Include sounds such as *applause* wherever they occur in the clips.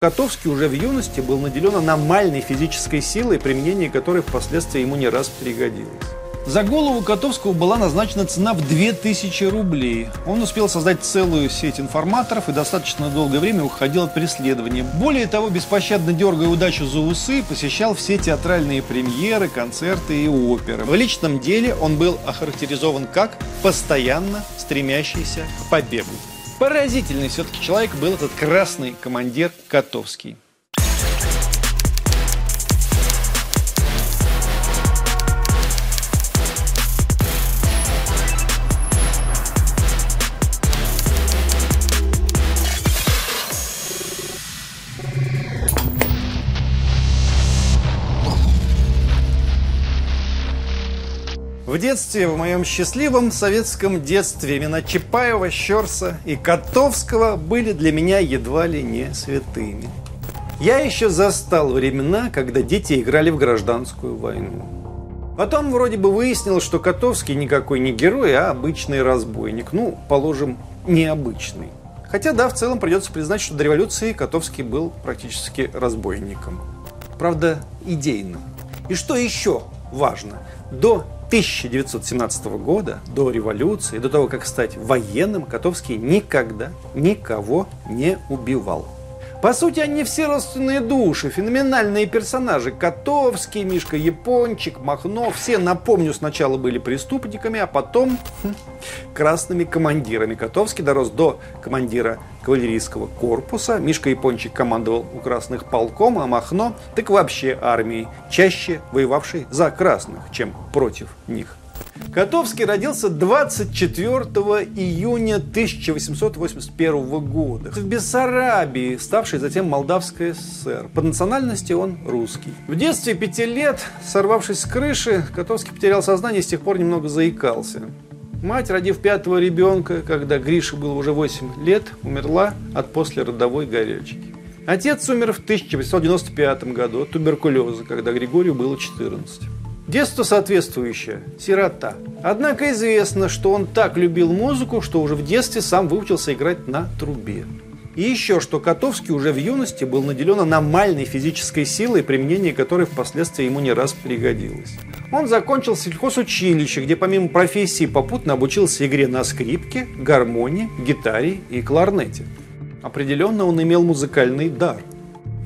Котовский уже в юности был наделен аномальной физической силой, применение которой впоследствии ему не раз пригодилось. За голову Котовского была назначена цена в 2000 рублей. Он успел создать целую сеть информаторов и достаточно долгое время уходил от преследования. Более того, беспощадно дергая удачу за усы, посещал все театральные премьеры, концерты и оперы. В личном деле он был охарактеризован как постоянно стремящийся к побегу. Поразительный все-таки человек был этот красный командир Котовский. В детстве, в моем счастливом советском детстве, имена Чапаева, Щерса и Котовского были для меня едва ли не святыми. Я еще застал времена, когда дети играли в гражданскую войну. Потом вроде бы выяснилось, что Котовский никакой не герой, а обычный разбойник. Ну, положим, необычный. Хотя, да, в целом придется признать, что до революции Котовский был практически разбойником. Правда, идейным. И что еще важно? До 1917 года, до революции, до того, как стать военным, Котовский никогда никого не убивал. По сути, они все родственные души, феноменальные персонажи. Котовский, Мишка Япончик, Махно. Все, напомню, сначала были преступниками, а потом хм, красными командирами. Котовский дорос до командира кавалерийского корпуса. Мишка Япончик командовал у красных полком, а Махно так вообще армией, чаще воевавшей за красных, чем против них. Котовский родился 24 июня 1881 года в Бессарабии, ставшей затем Молдавской ССР. По национальности он русский. В детстве пяти лет, сорвавшись с крыши, Котовский потерял сознание и с тех пор немного заикался. Мать, родив пятого ребенка, когда Грише было уже 8 лет, умерла от послеродовой горячки. Отец умер в 1895 году от туберкулеза, когда Григорию было 14. Детство соответствующее – сирота. Однако известно, что он так любил музыку, что уже в детстве сам выучился играть на трубе. И еще, что Котовский уже в юности был наделен аномальной физической силой, применение которой впоследствии ему не раз пригодилось. Он закончил сельхозучилище, где помимо профессии попутно обучился игре на скрипке, гармонии, гитаре и кларнете. Определенно он имел музыкальный дар.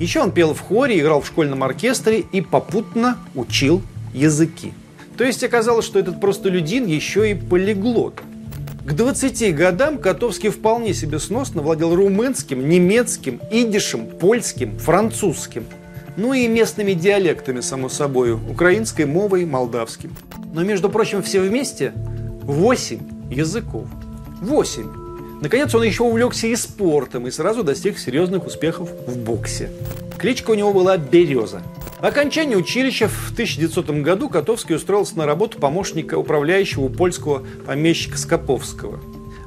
Еще он пел в хоре, играл в школьном оркестре и попутно учил языки. То есть оказалось, что этот простолюдин еще и полиглот. К 20 годам Котовский вполне себе сносно владел румынским, немецким, идишем, польским, французским. Ну и местными диалектами, само собой, украинской мовой, молдавским. Но, между прочим, все вместе 8 языков. 8. Наконец, он еще увлекся и спортом, и сразу достиг серьезных успехов в боксе. Кличка у него была «Береза». Окончании училища в 1900 году Котовский устроился на работу помощника управляющего польского помещика Скоповского.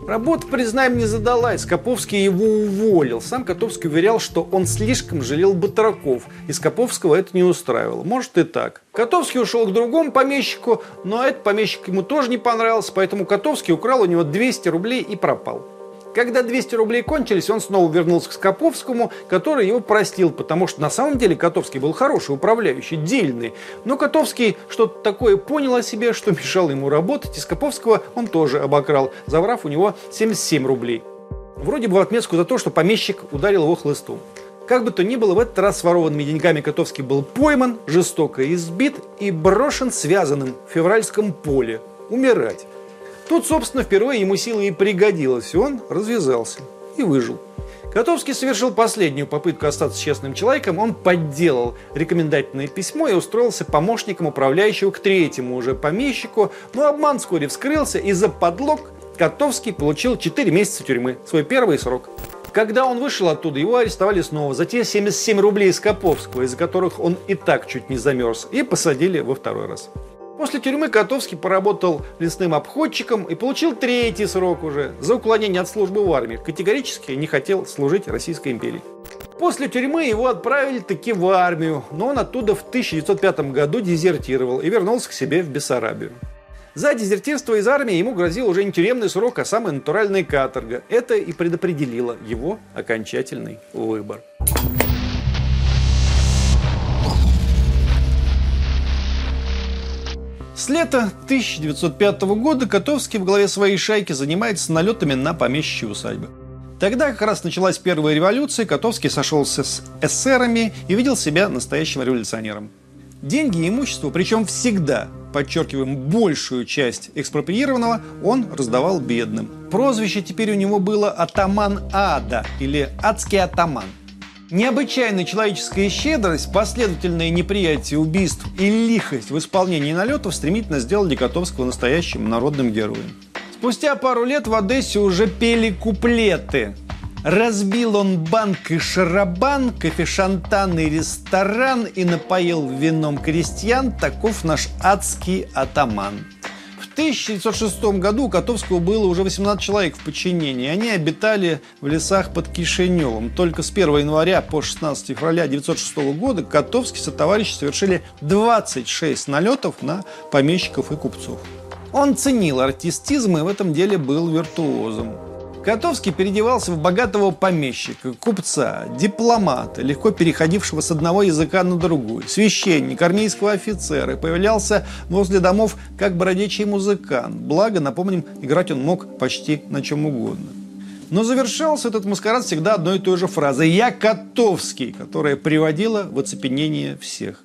Работа, признаем, не задалась. Скоповский его уволил. Сам Котовский уверял, что он слишком жалел батраков, и Скоповского это не устраивало. Может и так. Котовский ушел к другому помещику, но этот помещик ему тоже не понравился, поэтому Котовский украл у него 200 рублей и пропал. Когда 200 рублей кончились, он снова вернулся к Скоповскому, который его простил, потому что на самом деле Котовский был хороший управляющий, дельный. Но Котовский что-то такое понял о себе, что мешало ему работать, и Скоповского он тоже обокрал, заврав у него 77 рублей. Вроде бы в отместку за то, что помещик ударил его хлыстом. Как бы то ни было, в этот раз с ворованными деньгами Котовский был пойман, жестоко избит и брошен связанным в февральском поле умирать. Тут, собственно, впервые ему сила и пригодилась, и он развязался и выжил. Котовский совершил последнюю попытку остаться честным человеком. Он подделал рекомендательное письмо и устроился помощником управляющего к третьему уже помещику. Но обман вскоре вскрылся, и за подлог Котовский получил 4 месяца тюрьмы, свой первый срок. Когда он вышел оттуда, его арестовали снова за те 77 рублей из Коповского, из-за которых он и так чуть не замерз, и посадили во второй раз. После тюрьмы Котовский поработал лесным обходчиком и получил третий срок уже за уклонение от службы в армии. Категорически не хотел служить Российской империи. После тюрьмы его отправили таки в армию, но он оттуда в 1905 году дезертировал и вернулся к себе в Бессарабию. За дезертирство из армии ему грозил уже не тюремный срок, а самая натуральная каторга. Это и предопределило его окончательный выбор. С лета 1905 года Котовский в главе своей шайки занимается налетами на помещичьи усадьбы. Тогда как раз началась первая революция, Котовский сошелся с эсерами и видел себя настоящим революционером. Деньги и имущество, причем всегда, подчеркиваем, большую часть экспроприированного, он раздавал бедным. Прозвище теперь у него было «Атаман Ада» или «Адский атаман». Необычайная человеческая щедрость, последовательное неприятие убийств и лихость в исполнении налетов стремительно сделали Котовского настоящим народным героем. Спустя пару лет в Одессе уже пели куплеты. Разбил он банк и шарабан, кофешантан и ресторан и напоил вином крестьян, таков наш адский атаман. 1906 году у Котовского было уже 18 человек в подчинении. Они обитали в лесах под Кишиневым. Только с 1 января по 16 февраля 1906 года Котовский со товарищи совершили 26 налетов на помещиков и купцов. Он ценил артистизм и в этом деле был виртуозом. Котовский переодевался в богатого помещика, купца, дипломата, легко переходившего с одного языка на другой, священника, армейского офицера, появлялся возле домов как бродячий музыкант. Благо, напомним, играть он мог почти на чем угодно. Но завершался этот маскарад всегда одной и той же фразой «Я Котовский», которая приводила в оцепенение всех.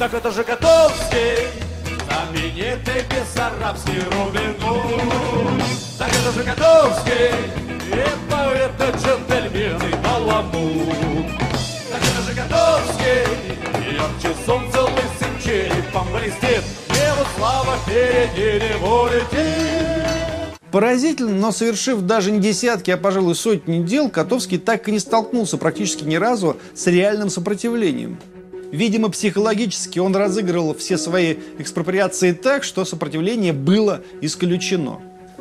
Так это же Котовский, знаменитый бессарабский Рубин. Так это же Котовский, и поэт, джентльмен, и баламут. Так это же Котовский, ярче солнце лысым черепом блестит, Его слава впереди не улетит. Поразительно, но совершив даже не десятки, а, пожалуй, сотни дел, Котовский так и не столкнулся практически ни разу с реальным сопротивлением. Видимо, психологически он разыгрывал все свои экспроприации так, что сопротивление было исключено.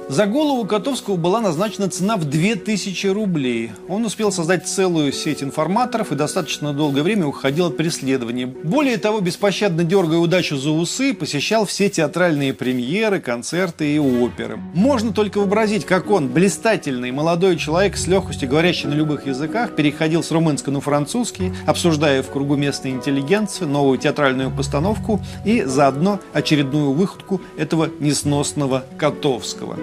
За голову Котовского была назначена цена в 2000 рублей. Он успел создать целую сеть информаторов и достаточно долгое время уходил от преследования. Более того, беспощадно дергая удачу за усы, посещал все театральные премьеры, концерты и оперы. Можно только вообразить, как он, блистательный молодой человек с легкостью говорящий на любых языках, переходил с румынского на французский, обсуждая в кругу местной интеллигенции новую театральную постановку и заодно очередную выходку этого несносного Котовского.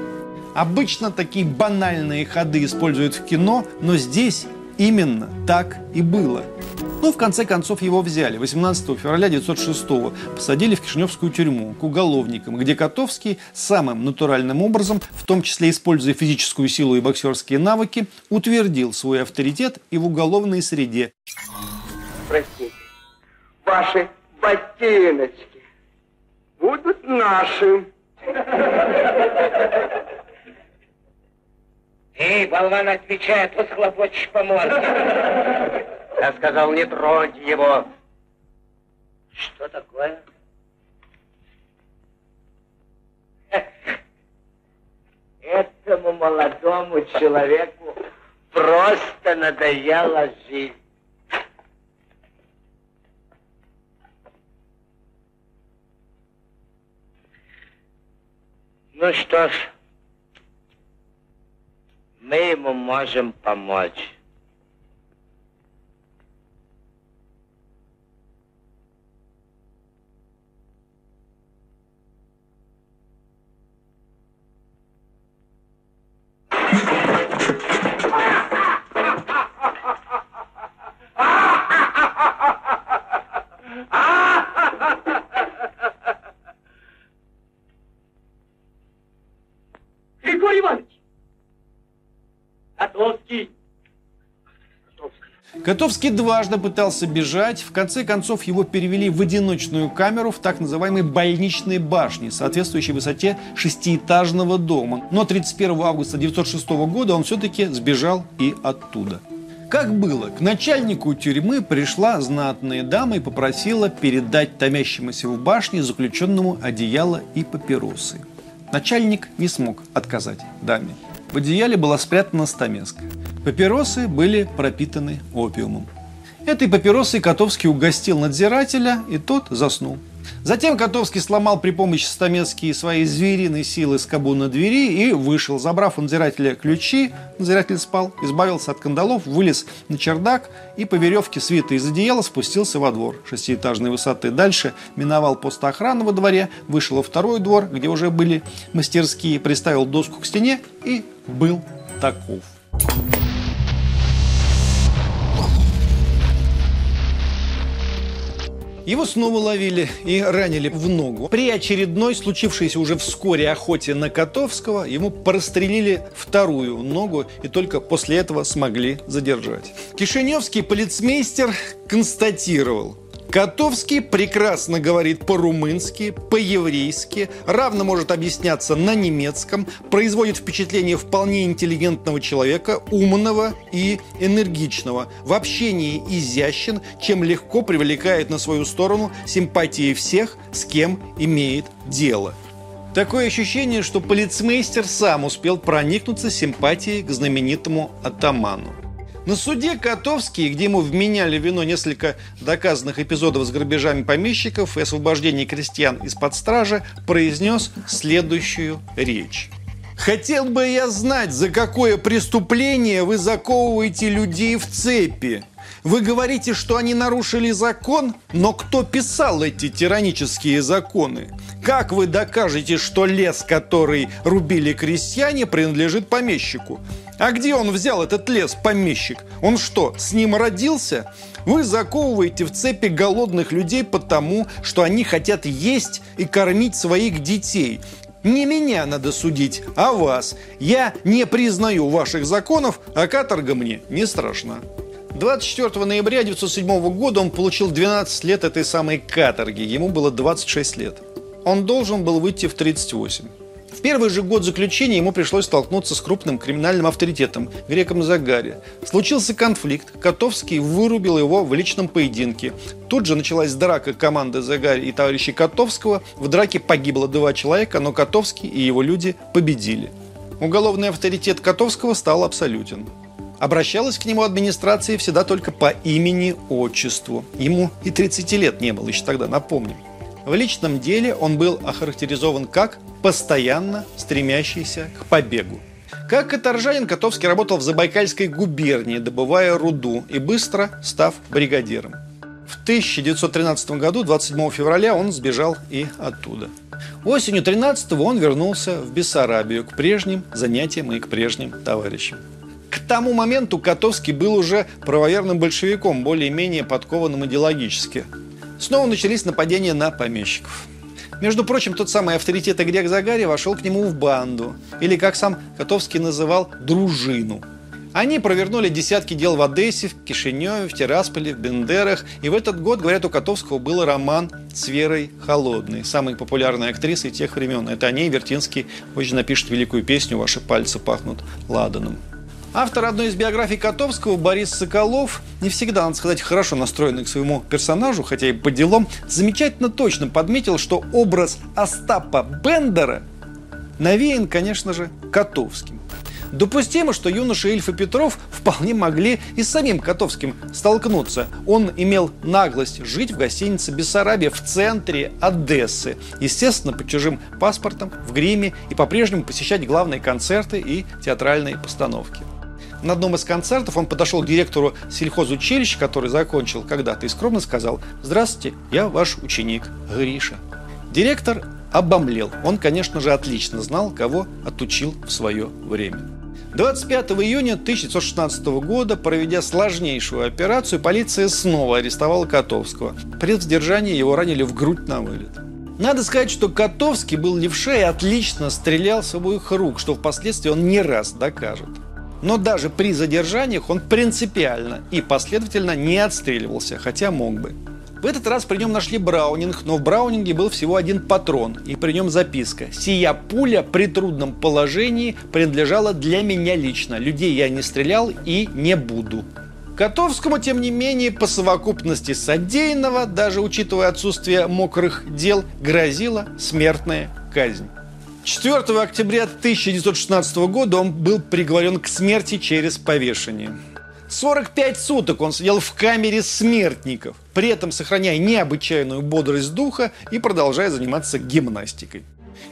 Обычно такие банальные ходы используют в кино, но здесь именно так и было. Ну, в конце концов, его взяли. 18 февраля 1906 посадили в Кишиневскую тюрьму к уголовникам, где Котовский самым натуральным образом, в том числе используя физическую силу и боксерские навыки, утвердил свой авторитет и в уголовной среде. Простите, ваши ботиночки будут наши. Эй, болван, отвечает, вот хлопочешь по морде. *laughs* Я сказал, не тронь его. Что такое? Этому молодому человеку просто надоела жизнь. Ну что ж, мы ему можем помочь. Григорий Иванович! Котовский! Котовский дважды пытался бежать. В конце концов, его перевели в одиночную камеру в так называемой больничной башне, соответствующей высоте шестиэтажного дома. Но 31 августа 1906 года он все-таки сбежал и оттуда. Как было, к начальнику тюрьмы пришла знатная дама и попросила передать томящемуся в башне заключенному одеяло и папиросы. Начальник не смог отказать даме. В одеяле была спрятана стамеска. Папиросы были пропитаны опиумом. Этой папиросой Котовский угостил надзирателя, и тот заснул. Затем Котовский сломал при помощи стамецкие свои звериные силы скобу на двери и вышел. Забрав у надзирателя ключи, надзиратель спал, избавился от кандалов, вылез на чердак и по веревке свита из одеяла спустился во двор шестиэтажной высоты. Дальше миновал пост охраны во дворе, вышел во второй двор, где уже были мастерские, приставил доску к стене и был таков. Его снова ловили и ранили в ногу. При очередной, случившейся уже вскоре охоте на Котовского, ему прострелили вторую ногу и только после этого смогли задержать. Кишиневский полицмейстер констатировал, Котовский прекрасно говорит по-румынски, по-еврейски, равно может объясняться на немецком, производит впечатление вполне интеллигентного человека, умного и энергичного, в общении изящен, чем легко привлекает на свою сторону симпатии всех, с кем имеет дело. Такое ощущение, что полицмейстер сам успел проникнуться симпатией к знаменитому атаману. На суде Котовский, где ему вменяли вино несколько доказанных эпизодов с грабежами помещиков и освобождением крестьян из-под стражи, произнес следующую речь. Хотел бы я знать, за какое преступление вы заковываете людей в цепи. Вы говорите, что они нарушили закон, но кто писал эти тиранические законы? Как вы докажете, что лес, который рубили крестьяне, принадлежит помещику? А где он взял этот лес, помещик? Он что, с ним родился? Вы заковываете в цепи голодных людей потому, что они хотят есть и кормить своих детей. Не меня надо судить, а вас. Я не признаю ваших законов, а каторга мне не страшна. 24 ноября 1907 года он получил 12 лет этой самой каторги. Ему было 26 лет. Он должен был выйти в 38. В первый же год заключения ему пришлось столкнуться с крупным криминальным авторитетом, греком Загари. Случился конфликт, Котовский вырубил его в личном поединке. Тут же началась драка команды Загари и товарищей Котовского. В драке погибло два человека, но Котовский и его люди победили. Уголовный авторитет Котовского стал абсолютен. Обращалась к нему администрация всегда только по имени-отчеству. Ему и 30 лет не было еще тогда, напомним. В личном деле он был охарактеризован как постоянно стремящийся к побегу. Как каторжанин, Котовский работал в Забайкальской губернии, добывая руду и быстро став бригадиром. В 1913 году, 27 февраля, он сбежал и оттуда. Осенью 13 он вернулся в Бессарабию к прежним занятиям и к прежним товарищам. К тому моменту Котовский был уже правоверным большевиком, более-менее подкованным идеологически. Снова начались нападения на помещиков. Между прочим, тот самый авторитет Грек Загари вошел к нему в банду, или, как сам Котовский называл, дружину. Они провернули десятки дел в Одессе, в Кишиневе, в Тирасполе, в Бендерах. И в этот год, говорят, у Котовского был роман с Верой Холодной, самой популярной актрисой тех времен. Это о ней Вертинский позже напишет великую песню «Ваши пальцы пахнут ладаном». Автор одной из биографий Котовского, Борис Соколов, не всегда, надо сказать, хорошо настроенный к своему персонажу, хотя и по делам, замечательно точно подметил, что образ Остапа Бендера навеян, конечно же, Котовским. Допустимо, что юноша Ильф и Петров вполне могли и с самим Котовским столкнуться. Он имел наглость жить в гостинице «Бессарабия» в центре Одессы. Естественно, по чужим паспортам, в гриме и по-прежнему посещать главные концерты и театральные постановки. На одном из концертов он подошел к директору сельхозучилища, который закончил когда-то, и скромно сказал «Здравствуйте, я ваш ученик Гриша». Директор обомлел. Он, конечно же, отлично знал, кого отучил в свое время. 25 июня 1916 года, проведя сложнейшую операцию, полиция снова арестовала Котовского. При задержании его ранили в грудь на вылет. Надо сказать, что Котовский был левша и отлично стрелял с обоих рук, что впоследствии он не раз докажет. Но даже при задержаниях он принципиально и последовательно не отстреливался, хотя мог бы. В этот раз при нем нашли Браунинг, но в Браунинге был всего один патрон, и при нем записка. «Сия пуля при трудном положении принадлежала для меня лично. Людей я не стрелял и не буду». Котовскому, тем не менее, по совокупности содеянного, даже учитывая отсутствие мокрых дел, грозила смертная казнь. 4 октября 1916 года он был приговорен к смерти через повешение. 45 суток он сидел в камере смертников, при этом сохраняя необычайную бодрость духа и продолжая заниматься гимнастикой.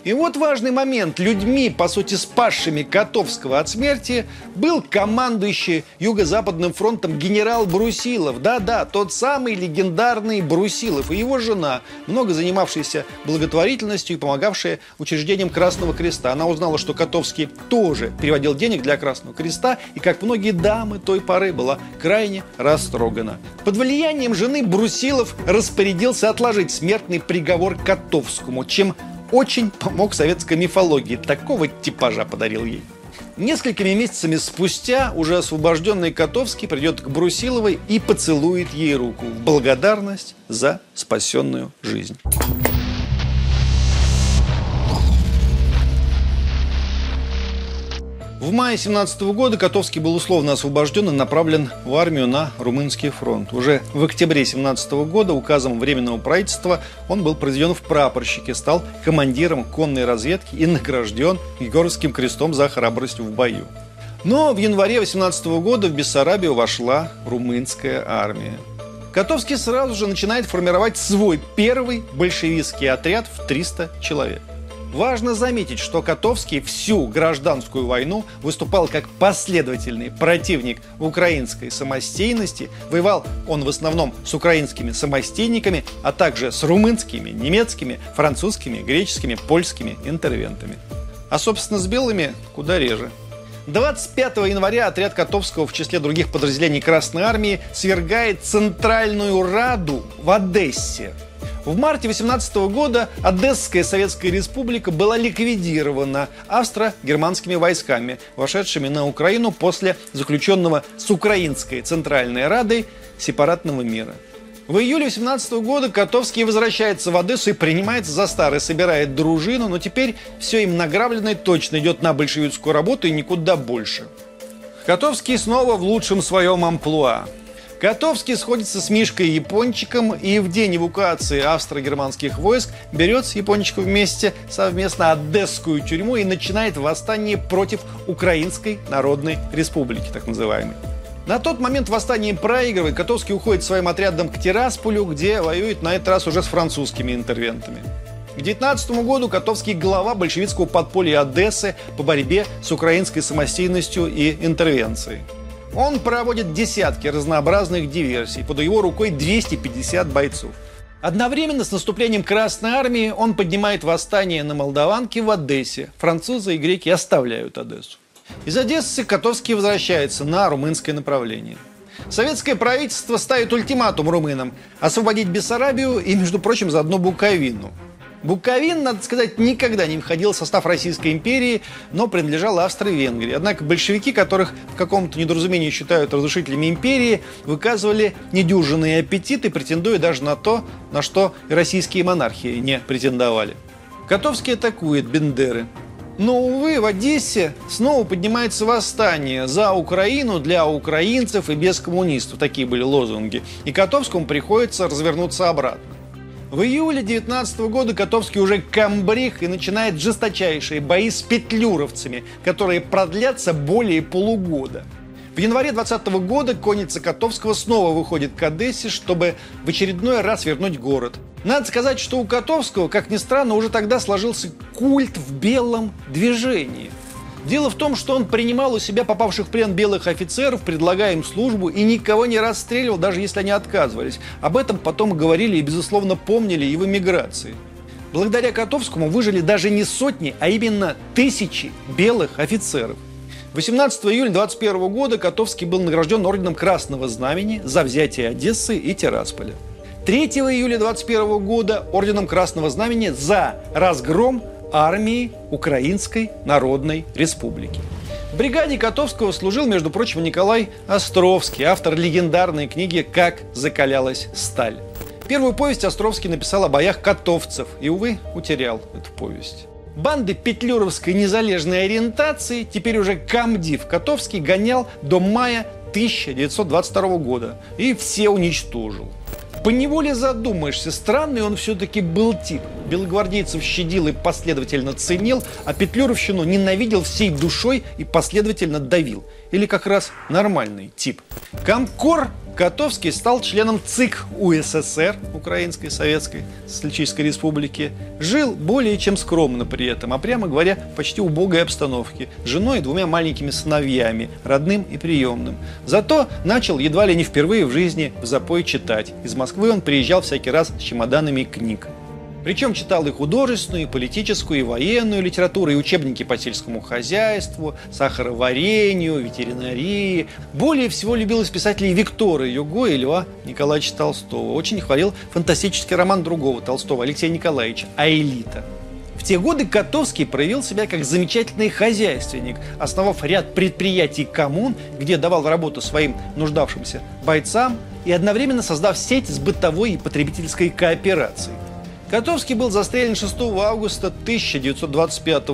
И вот важный момент. Людьми, по сути, спасшими Котовского от смерти, был командующий Юго-Западным фронтом генерал Брусилов. Да-да, тот самый легендарный Брусилов и его жена, много занимавшаяся благотворительностью и помогавшая учреждениям Красного Креста. Она узнала, что Котовский тоже переводил денег для Красного Креста, и, как многие дамы той поры, была крайне растрогана. Под влиянием жены Брусилов распорядился отложить смертный приговор Котовскому, чем очень помог советской мифологии. Такого типажа подарил ей. Несколькими месяцами спустя уже освобожденный Котовский придет к Брусиловой и поцелует ей руку в благодарность за спасенную жизнь. В мае 17 года Котовский был условно освобожден и направлен в армию на Румынский фронт. Уже в октябре 17 года указом Временного правительства он был произведен в прапорщике, стал командиром конной разведки и награжден Егоровским крестом за храбрость в бою. Но в январе 18 года в Бессарабию вошла румынская армия. Котовский сразу же начинает формировать свой первый большевистский отряд в 300 человек. Важно заметить, что Котовский всю гражданскую войну выступал как последовательный противник украинской самостейности. Воевал он в основном с украинскими самостейниками, а также с румынскими, немецкими, французскими, греческими, польскими интервентами. А, собственно, с белыми куда реже. 25 января отряд Котовского в числе других подразделений Красной Армии свергает Центральную Раду в Одессе. В марте 18 года Одесская Советская Республика была ликвидирована австро-германскими войсками, вошедшими на Украину после заключенного с Украинской Центральной Радой сепаратного мира. В июле 18 года Котовский возвращается в Одессу и принимается за старое, собирает дружину, но теперь все им награбленное точно идет на большевистскую работу и никуда больше. Котовский снова в лучшем своем амплуа. Котовский сходится с Мишкой Япончиком и в день эвакуации австро-германских войск берет с Япончиком вместе совместно Одесскую тюрьму и начинает восстание против Украинской Народной Республики, так называемой. На тот момент восстание проигрывает, Котовский уходит своим отрядом к Тирасполю, где воюет на этот раз уже с французскими интервентами. К 19 году Котовский глава большевистского подполья Одессы по борьбе с украинской самостийностью и интервенцией. Он проводит десятки разнообразных диверсий. Под его рукой 250 бойцов. Одновременно с наступлением Красной Армии он поднимает восстание на Молдаванке в Одессе. Французы и греки оставляют Одессу. Из Одессы Котовский возвращается на румынское направление. Советское правительство ставит ультиматум румынам освободить Бессарабию и, между прочим, заодно Буковину – Буковин, надо сказать, никогда не входил в состав Российской империи, но принадлежал Австро-Венгрии. Однако большевики, которых в каком-то недоразумении считают разрушителями империи, выказывали недюжинные аппетиты, претендуя даже на то, на что и российские монархии не претендовали. Котовский атакует Бендеры. Но, увы, в Одессе снова поднимается восстание за Украину для украинцев и без коммунистов. Такие были лозунги. И Котовскому приходится развернуться обратно. В июле 19 года Котовский уже камбрих и начинает жесточайшие бои с петлюровцами, которые продлятся более полугода. В январе 20 года конница Котовского снова выходит к Одессе, чтобы в очередной раз вернуть город. Надо сказать, что у Котовского, как ни странно, уже тогда сложился культ в белом движении – Дело в том, что он принимал у себя попавших в плен белых офицеров, предлагая им службу, и никого не расстреливал, даже если они отказывались. Об этом потом говорили и, безусловно, помнили и в эмиграции. Благодаря Котовскому выжили даже не сотни, а именно тысячи белых офицеров. 18 июля 21 года Котовский был награжден орденом Красного Знамени за взятие Одессы и Тирасполя. 3 июля 21 года орденом Красного Знамени за разгром армии Украинской Народной Республики. В бригаде Котовского служил, между прочим, Николай Островский, автор легендарной книги «Как закалялась сталь». Первую повесть Островский написал о боях котовцев и, увы, утерял эту повесть. Банды петлюровской незалежной ориентации теперь уже комдив Котовский гонял до мая 1922 года и все уничтожил. Поневоле задумаешься, странный он все-таки был тип. Белогвардейцев щадил и последовательно ценил, а Петлюровщину ненавидел всей душой и последовательно давил. Или как раз нормальный тип. Комкор Котовский стал членом ЦИК УССР, Украинской Советской Социалистической Республики. Жил более чем скромно при этом, а прямо говоря, почти убогой обстановке. С женой и двумя маленькими сыновьями, родным и приемным. Зато начал едва ли не впервые в жизни в запой читать. Из Москвы он приезжал всякий раз с чемоданами книг. Причем читал и художественную, и политическую, и военную литературу, и учебники по сельскому хозяйству, сахароварению, ветеринарии. Более всего любил из писателей Виктора Юго и Льва Николаевича Толстого. Очень хвалил фантастический роман другого Толстого, Алексея Николаевича «Аэлита». В те годы Котовский проявил себя как замечательный хозяйственник, основав ряд предприятий коммун, где давал работу своим нуждавшимся бойцам и одновременно создав сеть с бытовой и потребительской кооперацией. Котовский был застрелен 6 августа 1925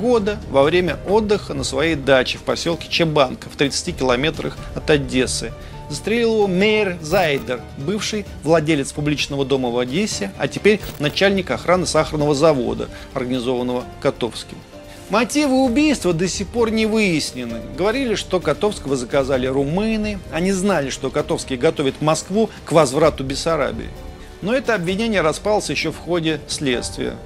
года во время отдыха на своей даче в поселке Чебанка в 30 километрах от Одессы. Застрелил его Мейер Зайдер, бывший владелец публичного дома в Одессе, а теперь начальник охраны сахарного завода, организованного Котовским. Мотивы убийства до сих пор не выяснены. Говорили, что Котовского заказали румыны. Они знали, что Котовский готовит Москву к возврату Бессарабии. Но это обвинение распалось еще в ходе следствия.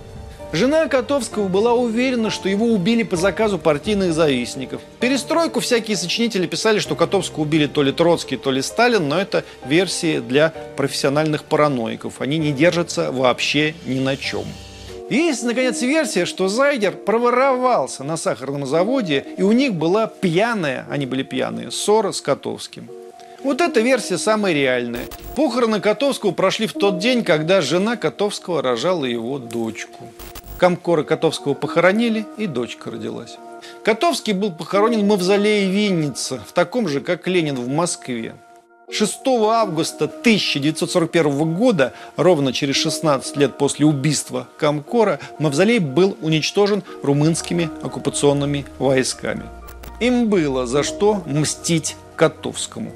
Жена Котовского была уверена, что его убили по заказу партийных завистников. Перестройку всякие сочинители писали, что Котовского убили то ли Троцкий, то ли Сталин, но это версии для профессиональных параноиков. Они не держатся вообще ни на чем. Есть, наконец, версия, что Зайдер проворовался на сахарном заводе, и у них была пьяная, они были пьяные, ссора с Котовским. Вот эта версия самая реальная. Похороны Котовского прошли в тот день, когда жена Котовского рожала его дочку. Комкора Котовского похоронили, и дочка родилась. Котовский был похоронен в мавзолее Винница, в таком же, как Ленин в Москве. 6 августа 1941 года, ровно через 16 лет после убийства Комкора, мавзолей был уничтожен румынскими оккупационными войсками. Им было за что мстить Котовскому.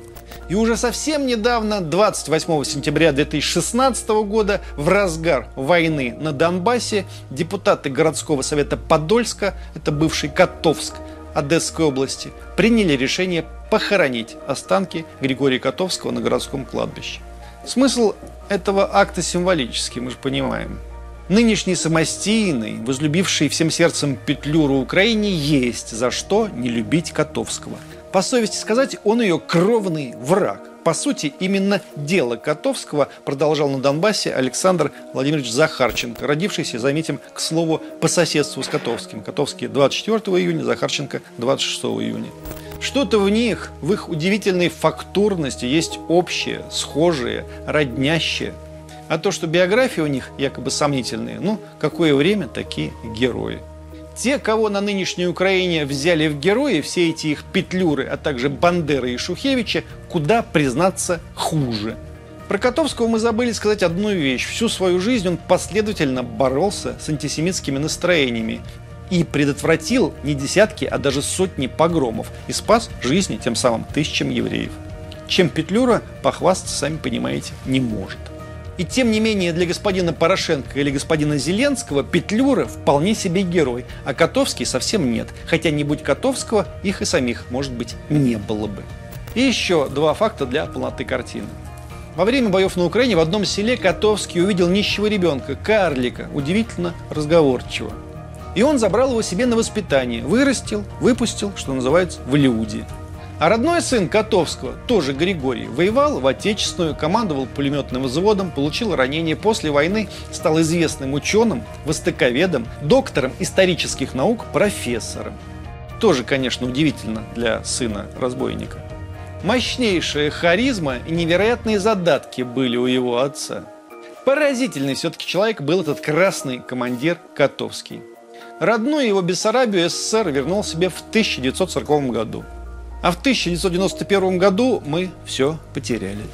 И уже совсем недавно, 28 сентября 2016 года, в разгар войны на Донбассе, депутаты городского совета Подольска, это бывший Котовск, Одесской области, приняли решение похоронить останки Григория Котовского на городском кладбище. Смысл этого акта символический, мы же понимаем. Нынешний самостийный, возлюбивший всем сердцем Петлюру Украине, есть за что не любить Котовского – по совести сказать, он ее кровный враг. По сути, именно дело Котовского продолжал на Донбассе Александр Владимирович Захарченко, родившийся, заметим, к слову, по соседству с Котовским. Котовский 24 июня, Захарченко 26 июня. Что-то в них, в их удивительной фактурности есть общее, схожее, роднящее. А то, что биографии у них якобы сомнительные, ну, какое время такие герои. Те, кого на нынешней Украине взяли в герои, все эти их петлюры, а также Бандеры и Шухевича, куда, признаться, хуже. Про Котовского мы забыли сказать одну вещь. Всю свою жизнь он последовательно боролся с антисемитскими настроениями и предотвратил не десятки, а даже сотни погромов и спас жизни тем самым тысячам евреев. Чем Петлюра похвастаться, сами понимаете, не может. И тем не менее для господина Порошенко или господина Зеленского Петлюра вполне себе герой, а Котовский совсем нет. Хотя не будь Котовского, их и самих, может быть, не было бы. И еще два факта для полноты картины. Во время боев на Украине в одном селе Котовский увидел нищего ребенка, карлика, удивительно разговорчивого. И он забрал его себе на воспитание, вырастил, выпустил, что называется, в люди. А родной сын Котовского, тоже Григорий, воевал в Отечественную, командовал пулеметным взводом, получил ранение после войны, стал известным ученым, востоковедом, доктором исторических наук, профессором. Тоже, конечно, удивительно для сына разбойника. Мощнейшая харизма и невероятные задатки были у его отца. Поразительный все-таки человек был этот красный командир Котовский. Родную его Бессарабию СССР вернул себе в 1940 году – а в 1991 году мы все потеряли.